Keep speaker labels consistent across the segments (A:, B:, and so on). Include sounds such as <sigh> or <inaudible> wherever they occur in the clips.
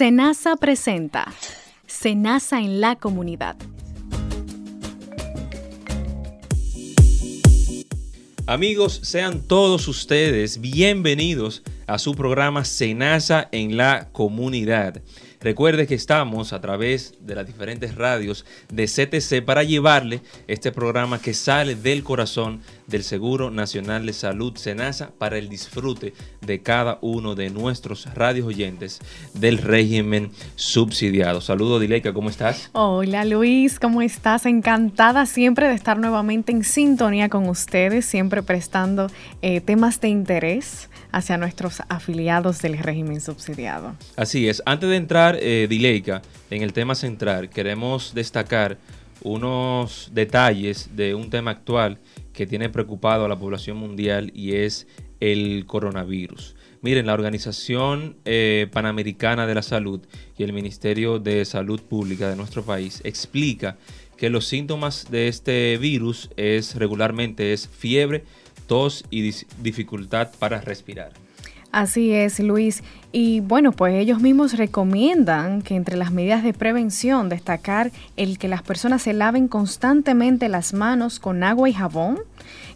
A: Senasa presenta Senasa en la comunidad.
B: Amigos, sean todos ustedes bienvenidos a su programa Senasa en la comunidad. Recuerde que estamos a través de las diferentes radios de CTC para llevarle este programa que sale del corazón del Seguro Nacional de Salud SENASA para el disfrute de cada uno de nuestros radios oyentes del régimen subsidiado. Saludos Dileika, ¿cómo estás?
A: Hola Luis, ¿cómo estás? Encantada siempre de estar nuevamente en sintonía con ustedes, siempre prestando eh, temas de interés hacia nuestros afiliados del régimen subsidiado.
B: Así es, antes de entrar, eh, Dileika, en el tema central, queremos destacar unos detalles de un tema actual que tiene preocupado a la población mundial y es el coronavirus. Miren, la Organización eh, Panamericana de la Salud y el Ministerio de Salud Pública de nuestro país explica que los síntomas de este virus es regularmente es fiebre, tos y dificultad para respirar.
A: Así es, Luis. Y bueno, pues ellos mismos recomiendan que entre las medidas de prevención destacar el que las personas se laven constantemente las manos con agua y jabón,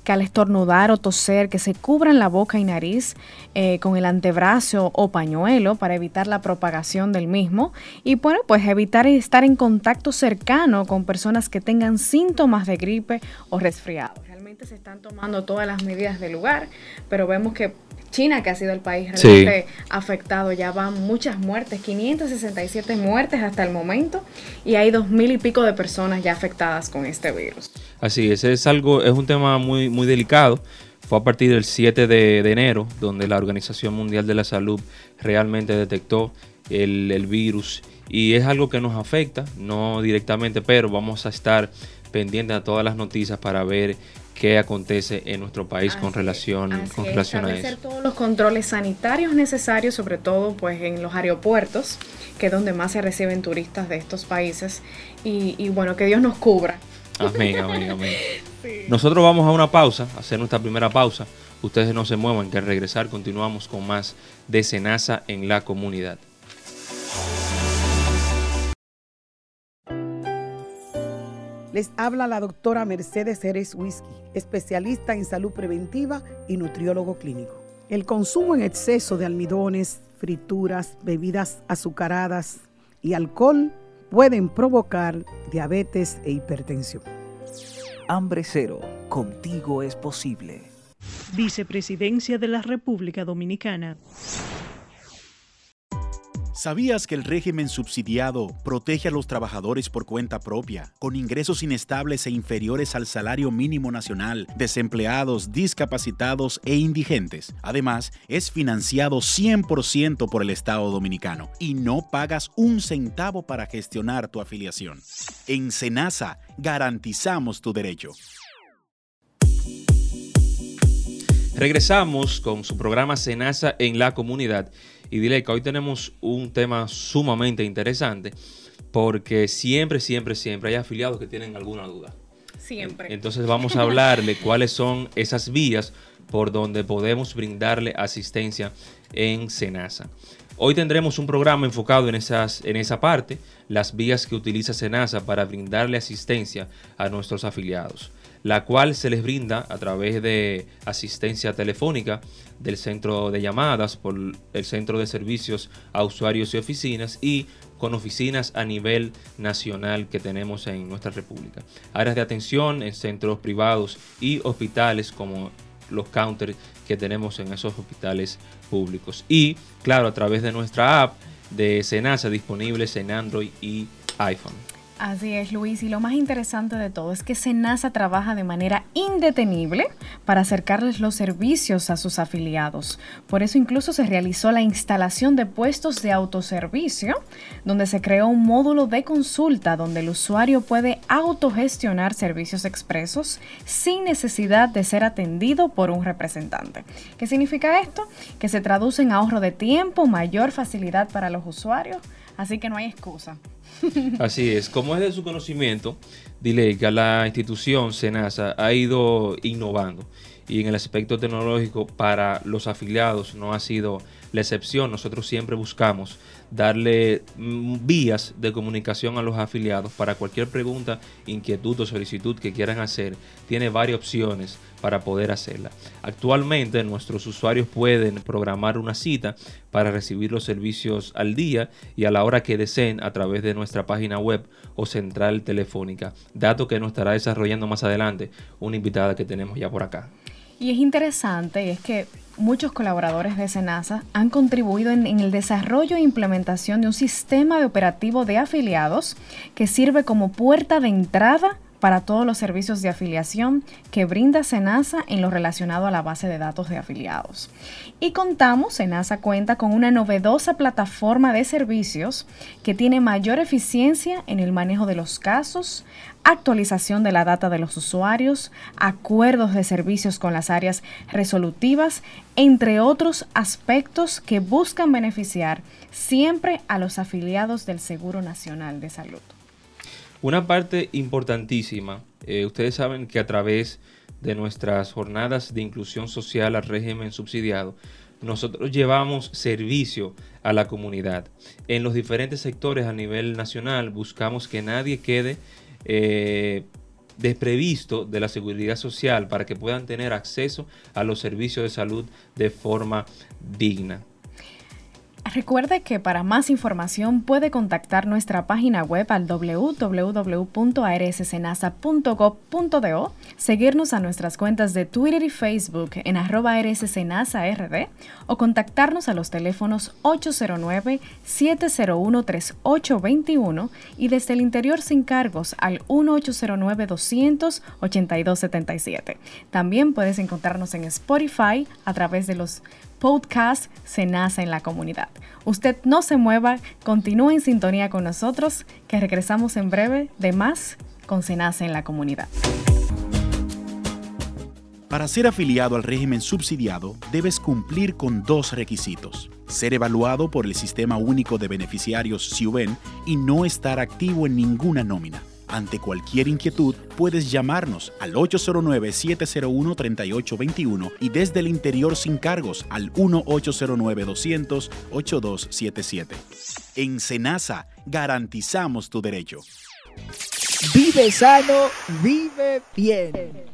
A: que al estornudar o toser, que se cubran la boca y nariz eh, con el antebrazo o pañuelo para evitar la propagación del mismo. Y bueno, pues evitar estar en contacto cercano con personas que tengan síntomas de gripe o resfriado. Realmente se están tomando todas las medidas del lugar, pero vemos que China, que ha sido el país realmente afectado, ya van muchas muertes, 567 muertes hasta el momento, y hay dos mil y pico de personas ya afectadas con este virus.
B: Así es, es algo, es un tema muy, muy delicado. Fue a partir del 7 de, enero donde la Organización Mundial de la Salud realmente detectó el, el virus y es algo que nos afecta, no directamente, pero vamos a estar pendientes a todas las noticias para ver qué acontece en nuestro país con relación, con relación a eso.
A: todos los controles sanitarios necesarios, sobre todo pues en los aeropuertos, que es donde más se reciben turistas de estos países. Y, bueno, que Dios nos cubra.
B: Amén, amén, amén. <laughs> Nosotros vamos a una pausa, a hacer nuestra primera pausa. Ustedes no se muevan, que al regresar continuamos con más de Senasa en la comunidad.
C: Les habla la doctora Mercedes Jerez Whisky, especialista en salud preventiva y nutriólogo clínico. El consumo en exceso de almidones, frituras, bebidas azucaradas y alcohol pueden provocar diabetes e hipertensión.
D: Hambre cero, contigo es posible.
E: Vicepresidencia de la República Dominicana.
F: ¿Sabías que el régimen subsidiado protege a los trabajadores por cuenta propia, con ingresos inestables e inferiores al salario mínimo nacional, desempleados, discapacitados e indigentes? Además, es financiado 100% por el Estado dominicano y no pagas un centavo para gestionar tu afiliación. En Senasa garantizamos tu derecho.
B: Regresamos con su programa Senasa en la comunidad y dile que hoy tenemos un tema sumamente interesante porque siempre, siempre, siempre hay afiliados que tienen alguna duda.
A: Siempre.
B: Entonces vamos a hablarle cuáles son esas vías por donde podemos brindarle asistencia en Senasa. Hoy tendremos un programa enfocado en, esas, en esa parte, las vías que utiliza Senasa para brindarle asistencia a nuestros afiliados la cual se les brinda a través de asistencia telefónica del centro de llamadas por el centro de servicios a usuarios y oficinas y con oficinas a nivel nacional que tenemos en nuestra república. Áreas de atención en centros privados y hospitales como los counters que tenemos en esos hospitales públicos. Y claro, a través de nuestra app de Senasa disponibles en Android y iPhone.
A: Así es, Luis. Y lo más interesante de todo es que Senasa trabaja de manera indetenible para acercarles los servicios a sus afiliados. Por eso incluso se realizó la instalación de puestos de autoservicio, donde se creó un módulo de consulta donde el usuario puede autogestionar servicios expresos sin necesidad de ser atendido por un representante. ¿Qué significa esto? Que se traduce en ahorro de tiempo, mayor facilidad para los usuarios, así que no hay excusa. <laughs>
B: Así es, como es de su conocimiento, dile que la institución SENASA ha ido innovando y en el aspecto tecnológico para los afiliados no ha sido la excepción. Nosotros siempre buscamos darle mm, vías de comunicación a los afiliados para cualquier pregunta, inquietud o solicitud que quieran hacer. Tiene varias opciones para poder hacerla. Actualmente nuestros usuarios pueden programar una cita para recibir los servicios al día y a la hora que deseen a través de nuestra página web o central telefónica, dato que nos estará desarrollando más adelante una invitada que tenemos ya por acá.
A: Y es interesante, es que muchos colaboradores de SENASA han contribuido en, en, el desarrollo e implementación de un sistema de operativo de afiliados que sirve como puerta de entrada para todos los servicios de afiliación que brinda SENASA en lo relacionado a la base de datos de afiliados. Y contamos, SENASA cuenta con una novedosa plataforma de servicios que tiene mayor eficiencia en el manejo de los casos, actualización de la data de los usuarios, acuerdos de servicios con las áreas resolutivas, entre otros aspectos que buscan beneficiar siempre a los afiliados del Seguro Nacional de Salud.
B: Una parte importantísima, eh, ustedes saben que a través de nuestras jornadas de inclusión social al régimen subsidiado, nosotros llevamos servicio a la comunidad. En los diferentes sectores a nivel nacional buscamos que nadie quede eh, desprevisto de la seguridad social para que puedan tener acceso a los servicios de salud de forma digna.
A: Recuerde que para más información puede contactar nuestra página web al www.arssenasa.gov.do, seguirnos a nuestras cuentas de Twitter y Facebook en arroba rd o contactarnos a los teléfonos 809-701-3821 y desde el interior sin cargos al 1809-200-8277. También puedes encontrarnos en Spotify a través de los podcast Senasa en la comunidad. Usted no se mueva, continúe en sintonía con nosotros, que regresamos en breve de más con Senasa en la comunidad.
F: Para ser afiliado al régimen subsidiado, debes cumplir con dos requisitos. Ser evaluado por el Sistema Único de Beneficiarios SIUBEN y no estar activo en ninguna nómina. Ante cualquier inquietud, puedes llamarnos al 809-701-3821 y desde el interior sin cargos al 1-809-200-8277. En Senasa, garantizamos tu derecho.
D: Vive sano, vive bien.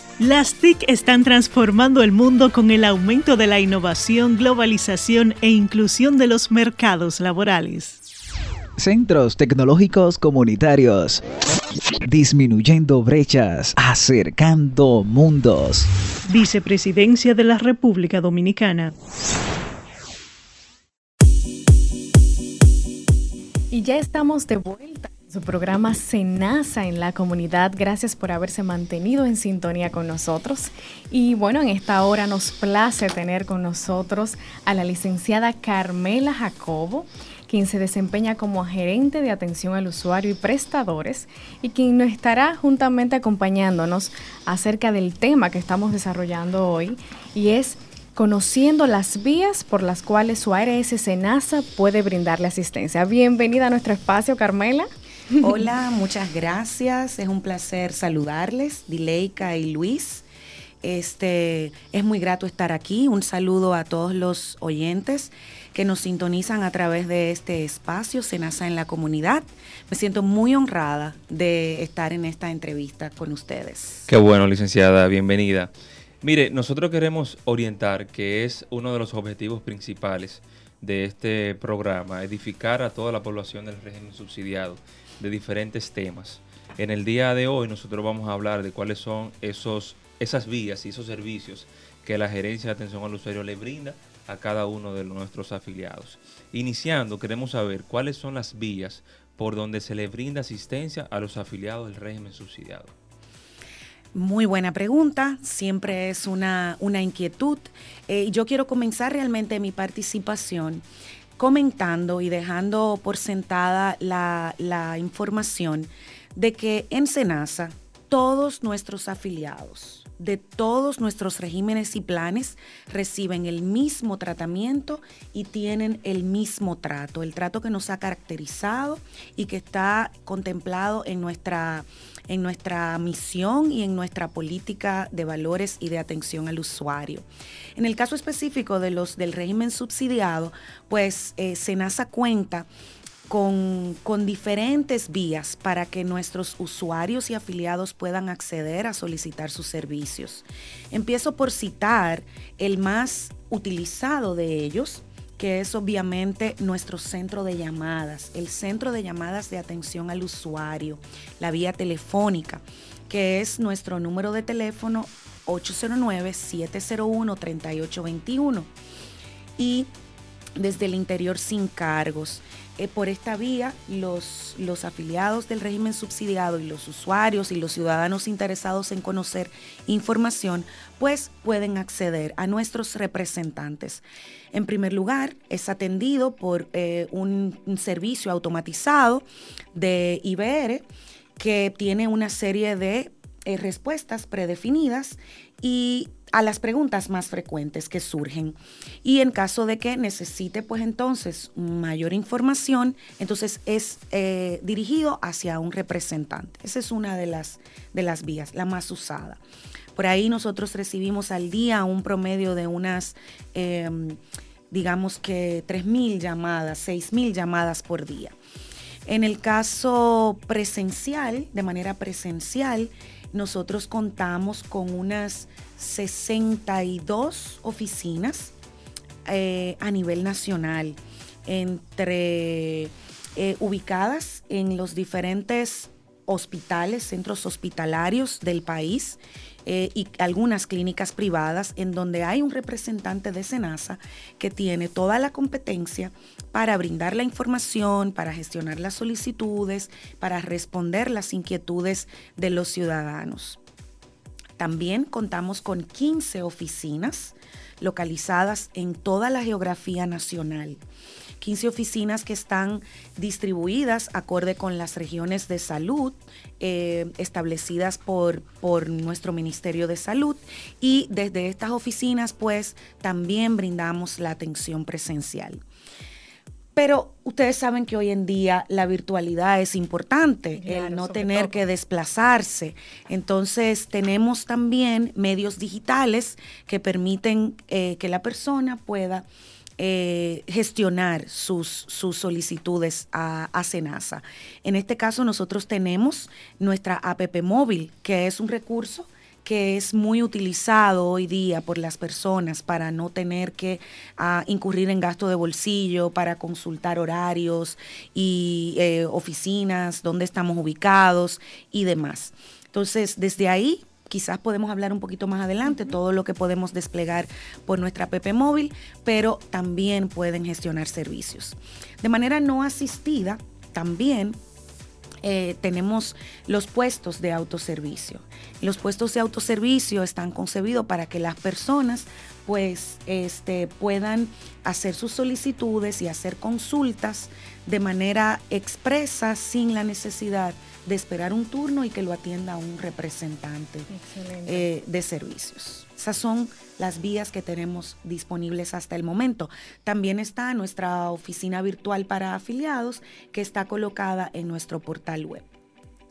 E: Las TIC están transformando el mundo con el aumento de la innovación, globalización e inclusión de los mercados laborales.
D: Centros tecnológicos comunitarios. Disminuyendo brechas, acercando mundos.
E: Vicepresidencia de la República Dominicana.
A: Y ya estamos de vuelta su programa Senasa en la comunidad. Gracias por haberse mantenido en sintonía con nosotros. Y bueno, en esta hora nos place tener con nosotros a la licenciada Carmela Jacobo, quien se desempeña como gerente de atención al usuario y prestadores y quien nos estará juntamente acompañándonos acerca del tema que estamos desarrollando hoy y es conociendo las vías por las cuales su ARS Senasa puede brindarle asistencia. Bienvenida a nuestro espacio, Carmela.
G: Hola, muchas gracias. Es un placer saludarles, Dileika y Luis. Este es muy grato estar aquí. Un saludo a todos los oyentes que nos sintonizan a través de este espacio Senasa en la comunidad. Me siento muy honrada de estar en esta entrevista con ustedes.
B: Qué bueno, licenciada, bienvenida. Mire, nosotros queremos orientar, que es uno de los objetivos principales de este programa, edificar a toda la población del régimen subsidiado de diferentes temas. En el día de hoy nosotros vamos a hablar de cuáles son esos, esas vías y esos servicios que la gerencia de atención al usuario le brinda a cada uno de nuestros afiliados. Iniciando, queremos saber cuáles son las vías por donde se le brinda asistencia a los afiliados del régimen subsidiado.
G: Muy buena pregunta, siempre es una, inquietud. Eh, yo quiero comenzar realmente mi participación comentando y dejando por sentada la, la información de que en Senasa todos nuestros afiliados, de todos nuestros regímenes y planes reciben el mismo tratamiento y tienen el mismo trato, el trato que nos ha caracterizado y que está contemplado en nuestra, en nuestra misión y en nuestra política de valores y de atención al usuario. En el caso específico de los del régimen subsidiado, pues eh, Senasa cuenta con, diferentes vías para que nuestros usuarios y afiliados puedan acceder a solicitar sus servicios. Empiezo por citar el más utilizado de ellos, que es obviamente nuestro centro de llamadas, el centro de llamadas de atención al usuario, la vía telefónica, que es nuestro número de teléfono 809-701-3821. Y desde el interior sin cargos. Eh, por esta vía, los, los afiliados del régimen subsidiado y los usuarios y los ciudadanos interesados en conocer información, pues pueden acceder a nuestros representantes. En primer lugar, es atendido por eh, un, servicio automatizado de IBR que tiene una serie de eh, respuestas predefinidas y a las preguntas más frecuentes que surgen. Y en caso de que necesite, pues entonces, mayor información, entonces es eh, dirigido hacia un representante. Esa es una de las, de las vías, la más usada. Por ahí nosotros recibimos al día un promedio de unas, em, digamos que 3.000 llamadas, 6.000 llamadas por día. En el caso presencial, de manera presencial, nosotros contamos con unas 62 oficinas eh, a nivel nacional, entre eh, ubicadas en los diferentes hospitales, centros hospitalarios del país eh, y algunas clínicas privadas en donde hay un representante de SENASA que tiene toda la competencia para brindar la información, para gestionar las solicitudes, para responder las inquietudes de los ciudadanos. También contamos con 15 oficinas localizadas en toda la geografía nacional. 15 oficinas que están distribuidas acorde con las regiones de salud eh, establecidas por, por nuestro Ministerio de Salud y desde estas oficinas pues también brindamos la atención presencial. Pero ustedes saben que hoy en día la virtualidad es importante, el no tener que desplazarse. Entonces tenemos también medios digitales que permiten eh, que la persona pueda eh, gestionar sus, sus solicitudes a, a, Senasa. En este caso nosotros tenemos nuestra APP móvil, que es un recurso que es muy utilizado hoy día por las personas para no tener que ah, incurrir en gasto de bolsillo, para consultar horarios y eh, oficinas, dónde estamos ubicados y demás. Entonces, desde ahí quizás podemos hablar un poquito más adelante, todo lo que podemos desplegar por nuestra PP móvil, pero también pueden gestionar servicios. De manera no asistida, también eh, tenemos los puestos de autoservicio. Los puestos de autoservicio están concebidos para que las personas pues este, puedan hacer sus solicitudes y hacer consultas de manera expresa sin la necesidad esperar un turno y que lo atienda un representante eh, de servicios. Esas son las vías que tenemos disponibles hasta el momento. También está nuestra oficina virtual para afiliados que está colocada en nuestro portal web.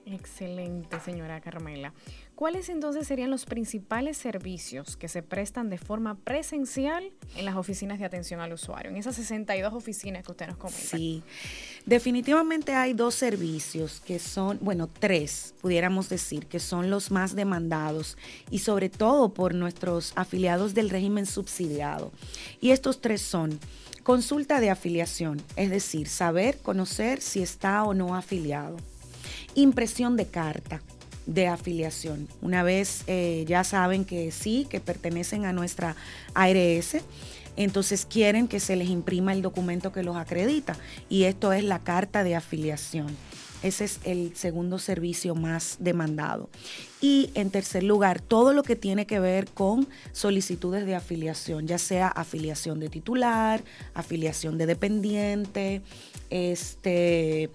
A: Excelente, señora Carmela. ¿Cuáles entonces serían los principales servicios que se prestan de forma presencial en las oficinas de atención al usuario, en esas 62 oficinas que usted nos comenta?
G: Sí, definitivamente hay dos servicios que son, bueno, tres, pudiéramos decir, que son los más demandados y sobre todo por nuestros afiliados del régimen subsidiado. Y estos tres son consulta de afiliación, es decir, saber, conocer si está o no afiliado Impresión de carta de afiliación. Una vez eh, ya saben que sí, que pertenecen a nuestra ARS, entonces quieren que se les imprima el documento que los acredita y esto es la carta de afiliación. Ese es el segundo servicio más demandado. Y en tercer lugar, todo lo que tiene que ver con solicitudes de afiliación, ya sea afiliación de titular, afiliación de dependiente, este,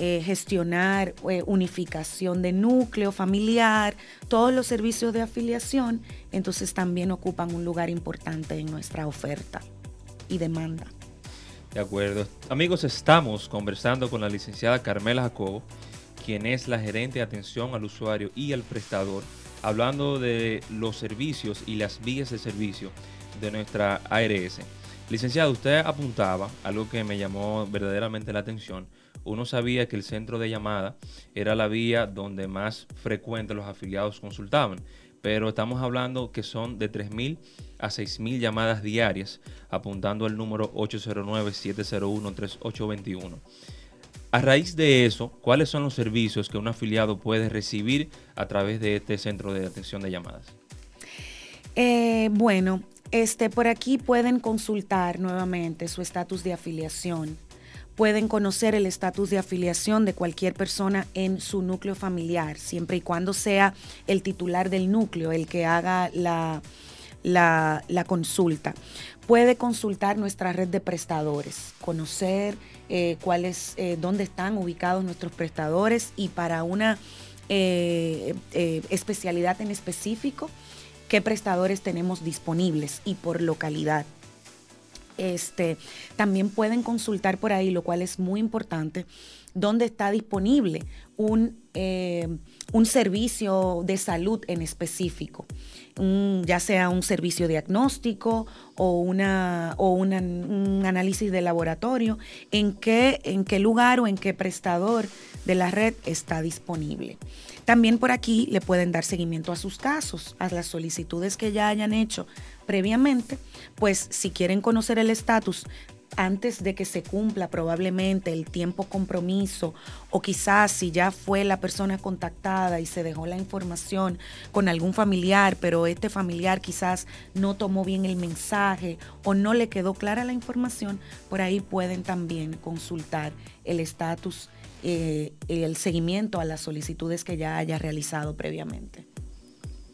G: eh, gestionar eh, unificación de núcleo familiar, todos los servicios de afiliación, entonces también ocupan un lugar importante en nuestra oferta y demanda.
B: De acuerdo. Amigos, estamos conversando con la licenciada Carmela Jacobo, quien es la gerente de atención al usuario y al prestador, hablando de los servicios y las vías de servicio de nuestra ARS. Licenciada, usted apuntaba algo que me llamó verdaderamente la atención. Uno sabía que el centro de llamada era la vía donde más frecuente los afiliados consultaban, pero estamos hablando que son de 3.000 a 6.000 llamadas diarias, apuntando al número 809-701-3821. A raíz de eso, ¿cuáles son los servicios que un afiliado puede recibir a través de este centro de atención de llamadas?
G: Eh, bueno, este, por aquí pueden consultar nuevamente su estatus de afiliación. Pueden conocer el estatus de afiliación de cualquier persona en su núcleo familiar, siempre y cuando sea el titular del núcleo el que haga la, la, consulta. Puede consultar nuestra red de prestadores, conocer eh, cuáles, eh, dónde están ubicados nuestros prestadores y para una eh, especialidad en específico, qué prestadores tenemos disponibles y por localidad. Este, también pueden consultar por ahí, lo cual es muy importante, dónde está disponible un, un servicio de salud en específico ya sea un servicio diagnóstico o, una, o un análisis de laboratorio, en qué, en qué lugar o en qué prestador de la red está disponible. También por aquí le pueden dar seguimiento a sus casos, a las solicitudes que ya hayan hecho previamente, pues si quieren conocer el estatus antes de que se cumpla probablemente el tiempo compromiso o quizás si ya fue la persona contactada y se dejó la información con algún familiar, pero este familiar quizás no tomó bien el mensaje o no le quedó clara la información, por ahí pueden también consultar el estatus, eh, el seguimiento a las solicitudes que ya haya realizado previamente.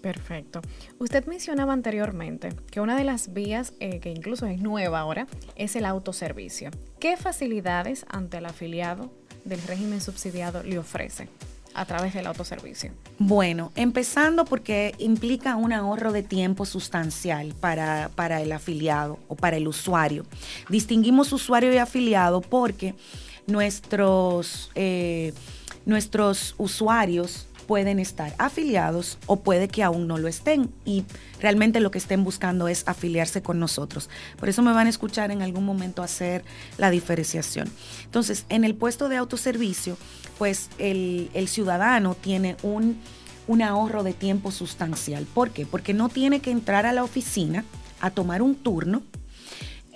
A: Perfecto. Usted mencionaba anteriormente que una de las vías, eh, que incluso es nueva ahora, es el autoservicio. ¿Qué facilidades ante el afiliado del régimen subsidiado le ofrece? a través del autoservicio?
G: Bueno, empezando porque implica un ahorro de tiempo sustancial para, para el afiliado o para el usuario. Distinguimos usuario y afiliado porque nuestros, eh, nuestros usuarios pueden estar afiliados o puede que aún no lo estén y realmente lo que estén buscando es afiliarse con nosotros. Por eso me van a escuchar en algún momento hacer la diferenciación. Entonces, en el puesto de autoservicio, pues el, ciudadano tiene un, un ahorro de tiempo sustancial. ¿Por qué? Porque no tiene que entrar a la oficina a tomar un turno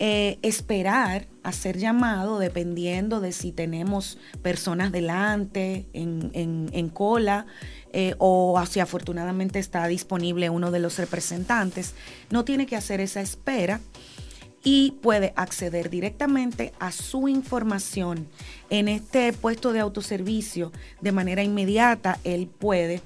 G: eh, esperar a ser llamado dependiendo de si tenemos personas delante, en, cola, eh, o si afortunadamente está disponible uno de los representantes. No tiene que hacer esa espera y puede acceder directamente a su información en este puesto de autoservicio de manera inmediata. Él puede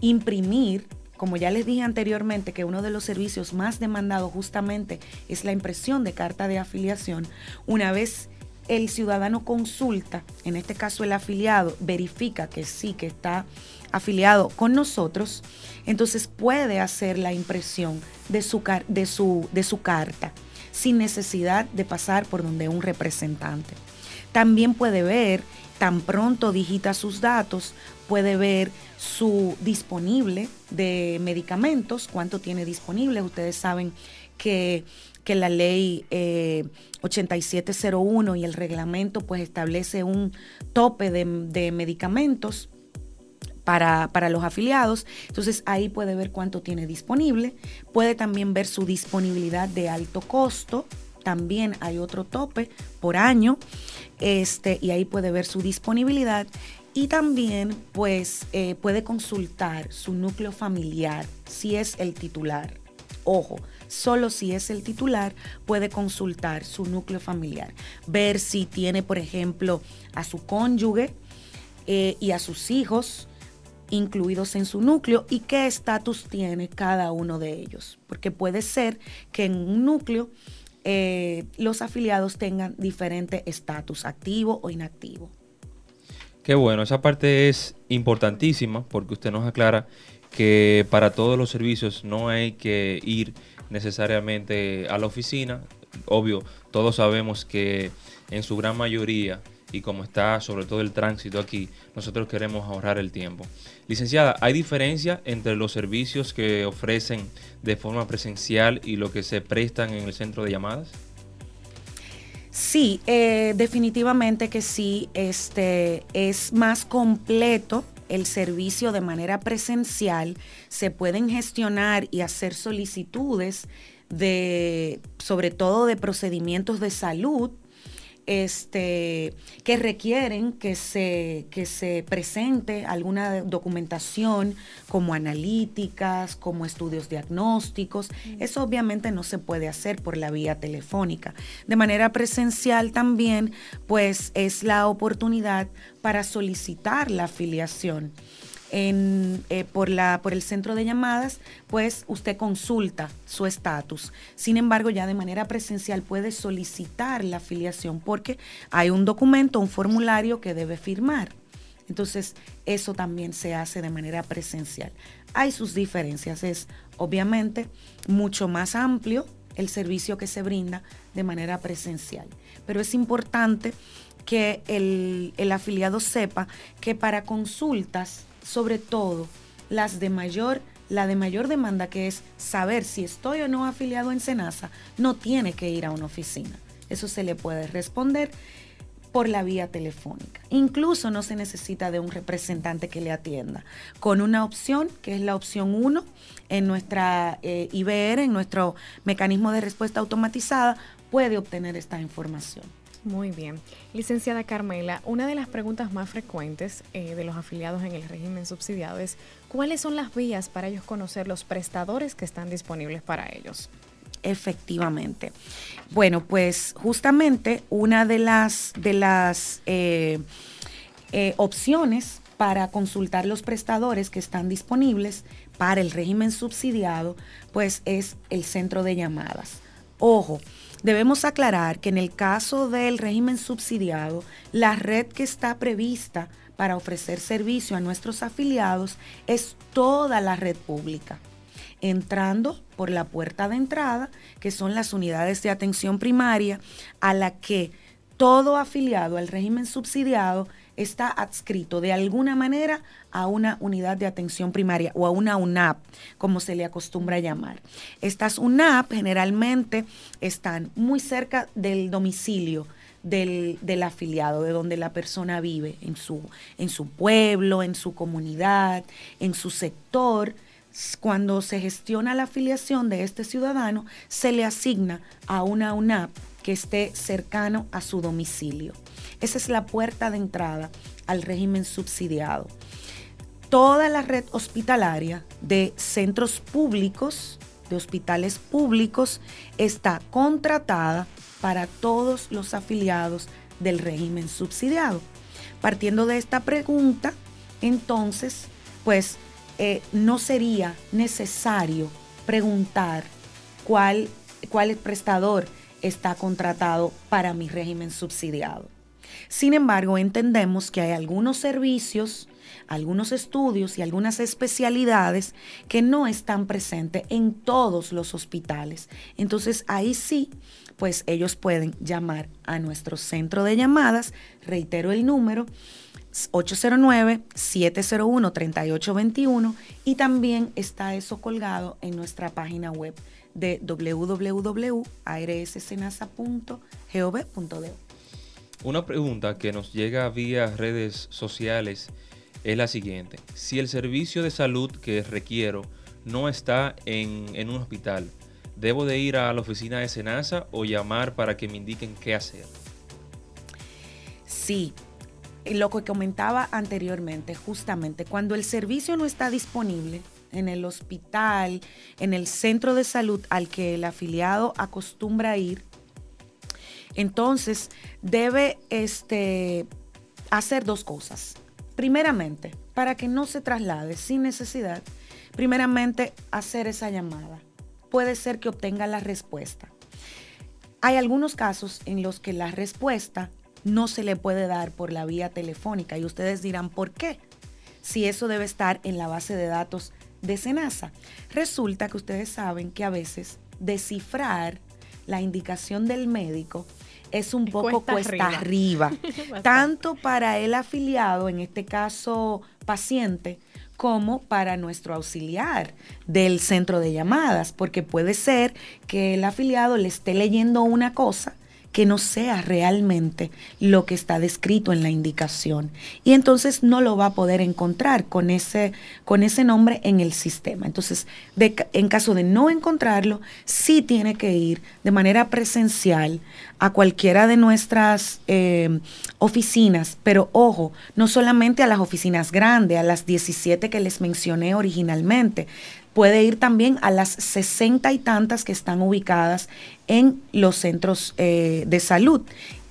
G: imprimir como ya les dije anteriormente que uno de los servicios más demandados justamente es la impresión de carta de afiliación, una vez el ciudadano consulta, en este caso el afiliado, verifica que sí, que está afiliado con nosotros, entonces puede hacer la impresión de su, de su, de su carta sin necesidad de pasar por donde un representante. También puede ver, tan pronto digita sus datos, puede ver su disponible de medicamentos, cuánto tiene disponible. Ustedes saben que, la ley 8701 eh, y el reglamento pues establece un tope de, medicamentos para, para, los afiliados. Entonces ahí puede ver cuánto tiene disponible. Puede también ver su disponibilidad de alto costo. También hay otro tope por año. Este, y ahí puede ver su disponibilidad Y también pues eh, puede consultar su núcleo familiar si es el titular. Ojo, solo si es el titular puede consultar su núcleo familiar, ver si tiene, por ejemplo, a su cónyuge eh, y a sus hijos incluidos en su núcleo y qué estatus tiene cada uno de ellos. Porque puede ser que en un núcleo eh, los afiliados tengan diferente estatus, activo o inactivo.
B: Qué bueno, esa parte es importantísima porque usted nos aclara que para todos los servicios no hay que ir necesariamente a la oficina. Obvio, todos sabemos que en su gran mayoría y como está sobre todo el tránsito aquí, nosotros queremos ahorrar el tiempo. Licenciada, ¿hay diferencia entre los servicios que ofrecen de forma presencial y lo que se prestan en el centro de llamadas?
G: Sí, eh, definitivamente que sí. Este es más completo el servicio de manera presencial. Se pueden gestionar y hacer solicitudes de, sobre todo de procedimientos de salud este, que requieren que se, que se presente alguna documentación como analíticas, como estudios diagnósticos. Eso obviamente no se puede hacer por la vía telefónica. De manera presencial también, pues es la oportunidad para solicitar la afiliación en, eh, por, el centro de llamadas, pues usted consulta su estatus. Sin embargo, ya de manera presencial puede solicitar la afiliación porque hay un documento, un formulario que debe firmar. Entonces, eso también se hace de manera presencial. Hay sus diferencias, es obviamente mucho más amplio el servicio que se brinda de manera presencial. Pero es importante que el afiliado sepa que para consultas sobre todo las de mayor, la de mayor demanda que es saber si estoy o no afiliado en Senasa, no tiene que ir a una oficina. Eso se le puede responder por la vía telefónica. Incluso no se necesita de un representante que le atienda. Con una opción, que es la opción 1, en nuestra eh, IBR, en nuestro mecanismo de respuesta automatizada, puede obtener esta información.
A: Muy bien. Licenciada Carmela, una de las preguntas más frecuentes eh, de los afiliados en el régimen subsidiado es cuáles son las vías para ellos conocer los prestadores que están disponibles para ellos.
G: Efectivamente. Bueno, pues justamente una de las, de las eh, eh, opciones para consultar los prestadores que están disponibles para el régimen subsidiado, pues es el centro de llamadas. Ojo, Debemos aclarar que en el caso del régimen subsidiado, la red que está prevista para ofrecer servicio a nuestros afiliados es toda la red pública, entrando por la puerta de entrada, que son las unidades de atención primaria, a la que todo afiliado al régimen subsidiado está adscrito de alguna manera a una unidad de atención primaria o a una UNAP, como se le acostumbra llamar. Estas UNAP generalmente están muy cerca del domicilio. Del, afiliado, de donde la persona vive, en su, en su pueblo, en su comunidad, en su sector. Cuando se gestiona la afiliación de este ciudadano, se le asigna a una UNAP que esté cercano a su domicilio. Esa es la puerta de entrada al régimen subsidiado. Toda la red hospitalaria de centros públicos, de hospitales públicos, está contratada para todos los afiliados del régimen subsidiado. Partiendo de esta pregunta, entonces, pues eh, no sería necesario preguntar cuál, cuál prestador está contratado para mi régimen subsidiado. Sin embargo, entendemos que hay algunos servicios, algunos estudios y algunas especialidades que no están presentes en todos los hospitales. Entonces ahí sí, pues ellos pueden llamar a nuestro centro de llamadas, reitero el número, 809-701-3821 y también está eso colgado en nuestra página web de www.arssenasa.gov.do.
B: Una pregunta que nos llega vía redes sociales es la siguiente. Si el servicio de salud que requiero no está en, un hospital, ¿debo de ir a la oficina de Senasa o llamar para que me indiquen qué hacer?
G: Sí, lo que comentaba anteriormente, justamente, cuando el servicio no está disponible en el hospital, en el centro de salud al que el afiliado acostumbra ir, entonces debe este, hacer dos cosas. Primeramente, para que no se traslade sin necesidad, primeramente hacer esa llamada. Puede ser que obtenga la respuesta. Hay algunos casos en los que la respuesta no se le puede dar por la vía telefónica y ustedes dirán, ¿por qué? Si eso debe estar en la base de datos de Senasa. Resulta que ustedes saben que a veces descifrar la indicación del médico es un poco cuesta, arriba, <laughs> tanto para el afiliado, en este caso paciente, como para nuestro auxiliar del centro de llamadas, porque puede ser que el afiliado le esté leyendo una cosa que no sea realmente lo que está descrito en la indicación. Y entonces no lo va a poder encontrar con ese, con ese nombre en el sistema. Entonces, en caso de no encontrarlo, sí tiene que ir de manera presencial a cualquiera de nuestras eh, oficinas, pero ojo, no solamente a las oficinas grandes, a las 17 que les mencioné originalmente, puede ir también a las sesenta y tantas que están ubicadas en los centros eh, de salud.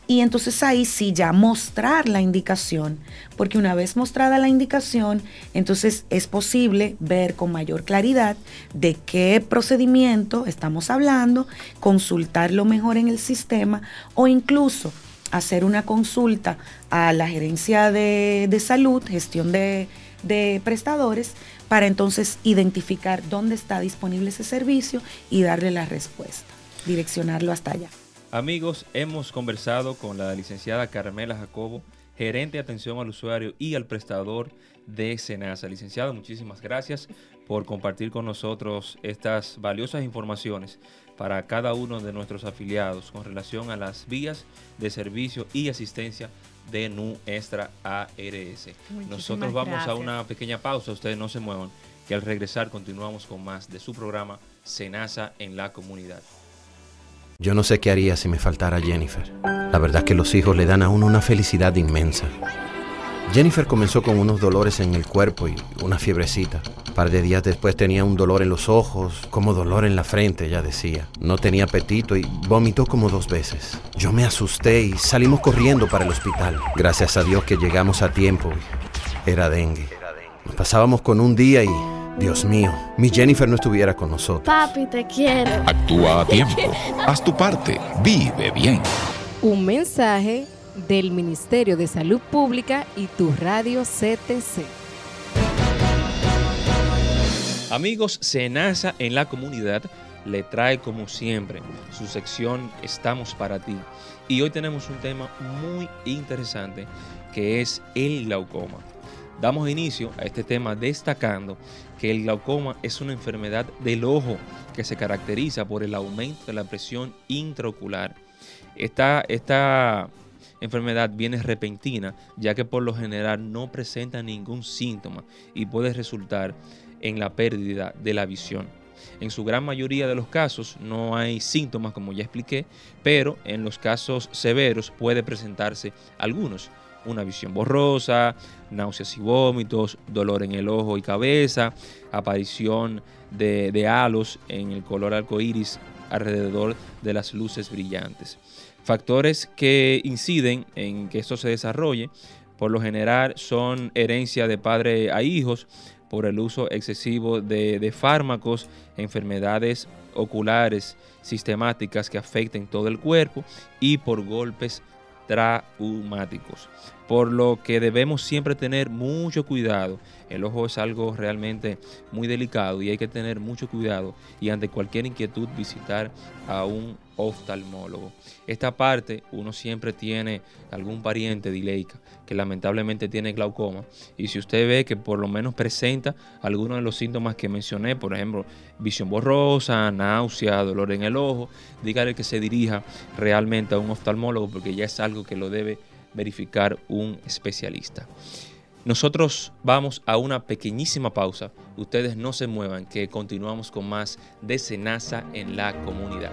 G: Y entonces ahí sí ya mostrar la indicación, porque una vez mostrada la indicación, entonces es posible ver con mayor claridad de qué procedimiento estamos hablando, consultarlo mejor en el sistema o incluso hacer una consulta a la gerencia de, salud, gestión de, de prestadores, para entonces identificar dónde está disponible ese servicio y darle la respuesta, direccionarlo hasta allá.
B: Amigos, hemos conversado con la licenciada Carmela Jacobo, gerente de atención al usuario y al prestador de Senasa. Licenciado, muchísimas gracias por compartir con nosotros estas valiosas informaciones para cada uno de nuestros afiliados con relación a las vías de servicio y asistencia de nuestra ARS. Nosotros vamos a una pequeña pausa, ustedes no se muevan, que al regresar continuamos con más de su programa Senasa en la comunidad.
H: Yo no sé qué haría si me faltara Jennifer. La verdad que los hijos le dan a uno una felicidad inmensa. Jennifer comenzó con unos dolores en el cuerpo y una fiebrecita. Un par de días después tenía un dolor en los ojos, como dolor en la frente, ella decía. No tenía apetito y vomitó como dos veces. Yo me asusté y salimos corriendo para el hospital. Gracias a Dios que llegamos a tiempo. Era dengue. Nos pasábamos con un día y, Dios mío, mi Jennifer no estuviera con nosotros.
I: Papi, te quiero.
J: Actúa a tiempo. Haz tu parte. Vive bien.
K: Un mensaje del Ministerio de Salud Pública y tu radio CTC.
B: Amigos, Senasa en la comunidad le trae como siempre su sección Estamos para ti. Y hoy tenemos un tema muy interesante que es el glaucoma. Damos inicio a este tema destacando que el glaucoma es una enfermedad del ojo que se caracteriza por el aumento de la presión intraocular. Esta, esta enfermedad viene repentina, ya que por lo general no presenta ningún síntoma y puede resultar en la pérdida de la visión. En su gran mayoría de los casos no hay síntomas, como ya expliqué, pero en los casos severos puede presentarse algunos. Una visión borrosa, náuseas y vómitos, dolor en el ojo y cabeza, aparición de, de halos en el color arcoíris alrededor de las luces brillantes. Factores que inciden en que esto se desarrolle, por lo general, son herencia de padre a hijos por el uso excesivo de, fármacos, enfermedades oculares sistemáticas que afecten todo el cuerpo y por golpes traumáticos. Por lo que debemos siempre tener mucho cuidado. El ojo es algo realmente muy delicado y hay que tener mucho cuidado y ante cualquier inquietud visitar a un oftalmólogo. Esta parte uno siempre tiene algún pariente dileica que lamentablemente tiene glaucoma y si usted ve que por lo menos presenta algunos de los síntomas que mencioné, por ejemplo, visión borrosa, náusea, dolor en el ojo, dígale que se dirija realmente a un oftalmólogo porque ya es algo que lo debe verificar un especialista. Nosotros vamos a una pequeñísima pausa. Ustedes no se muevan, que continuamos con más de Senasa en la comunidad.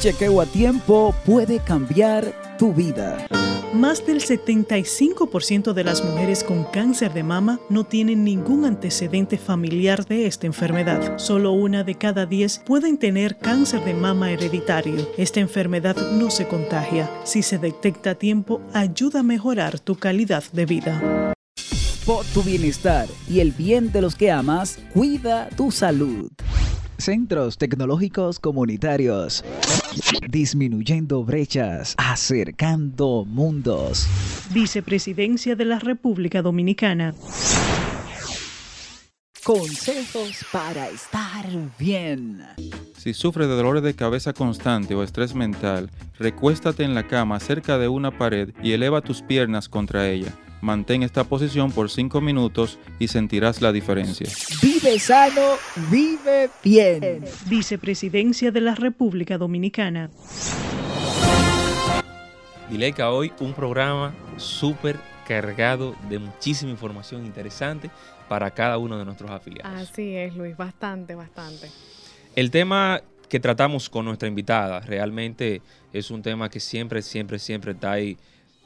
D: Chequeo a tiempo puede cambiar tu vida.
E: Más del 75% de las mujeres con cáncer de mama no tienen ningún antecedente familiar de esta enfermedad. Solo una de cada 10 pueden tener cáncer de mama hereditario. Esta enfermedad no se contagia. Si se detecta a tiempo, ayuda a mejorar tu calidad de vida.
D: Por tu bienestar y el bien de los que amas, cuida tu salud. Centros Tecnológicos Comunitarios. Disminuyendo brechas, acercando mundos.
E: Vicepresidencia de la República Dominicana.
D: Consejos para estar bien.
L: Si sufres de dolores de cabeza constante o estrés mental, recuéstate en la cama cerca de una pared y eleva tus piernas contra ella. Mantén esta posición por 5 minutos y sentirás la diferencia.
D: Vive sano, vive bien.
E: Vicepresidencia de la República Dominicana.
B: Dileika, hoy un programa súper cargado de muchísima información interesante para cada uno de nuestros afiliados.
A: Así es, Luis, bastante, bastante.
B: El tema que tratamos con nuestra invitada realmente es un tema que siempre, siempre, siempre está ahí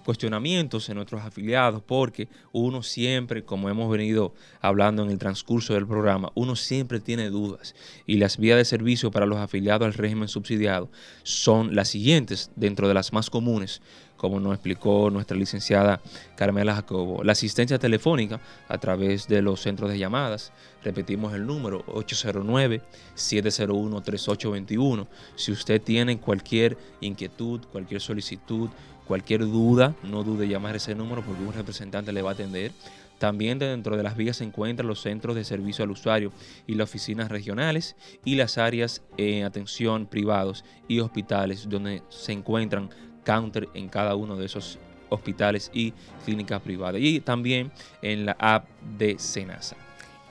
B: cuestionamientos en nuestros afiliados porque uno siempre, como hemos venido hablando en el transcurso del programa, uno siempre tiene dudas y las vías de servicio para los afiliados al régimen subsidiado son las siguientes, dentro de las más comunes, como nos explicó nuestra licenciada Carmela Jacobo. La asistencia telefónica a través de los centros de llamadas, repetimos el número 809-701-3821. Si usted tiene cualquier inquietud, cualquier solicitud, Cualquier duda, no dude llamar ese número porque un representante le va a atender. También dentro de las vías se encuentran los centros de servicio al usuario y las oficinas regionales y las áreas en atención privados y hospitales donde se encuentran counter en cada uno de esos hospitales y clínicas privadas. Y también en la app de Senasa.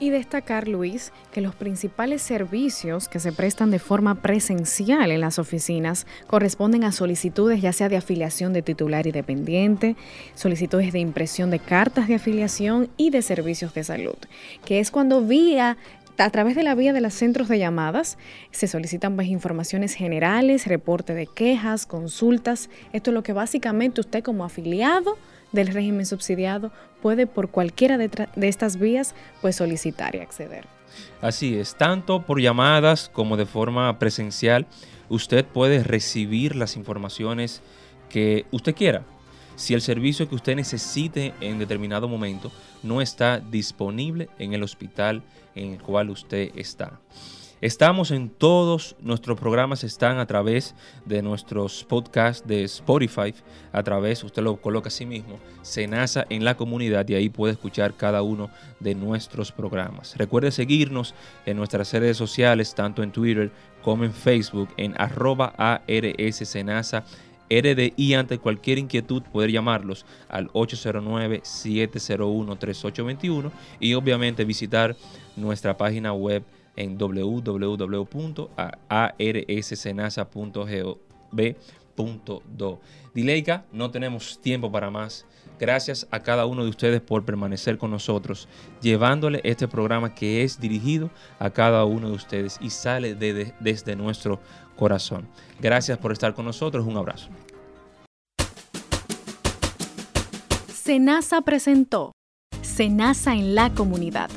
A: Y destacar, Luis, que los principales servicios que se prestan de forma presencial en las oficinas corresponden a solicitudes ya sea de afiliación de titular y dependiente, solicitudes de impresión de cartas de afiliación y de servicios de salud, que es cuando vía a través de la vía de los centros de llamadas se solicitan pues, informaciones generales, reporte de quejas, consultas. Esto es lo que básicamente usted como afiliado del régimen subsidiado puede por cualquiera de, estas vías pues solicitar y acceder.
B: Así es, tanto por llamadas como de forma presencial, usted puede recibir las informaciones que usted quiera. Si el servicio que usted necesite en determinado momento no está disponible en el hospital en el cual usted está. Estamos en todos nuestros programas, están a través de nuestros podcasts de Spotify, a través, usted lo coloca a sí mismo, Senasa en la comunidad y ahí puede escuchar cada uno de nuestros programas. Recuerde seguirnos en nuestras redes sociales, tanto en Twitter como en Facebook, en arroba ARS Senasa RDI ante cualquier inquietud poder llamarlos al 809-701-3821 y obviamente visitar nuestra página web en www.arssenasa.gov.do. Dileika, no tenemos tiempo para más. Gracias a cada uno de ustedes por permanecer con nosotros, llevándole este programa que es dirigido a cada uno de ustedes y sale desde nuestro corazón. Gracias por estar con nosotros. Un abrazo.
A: Senasa presentó Senasa en la comunidad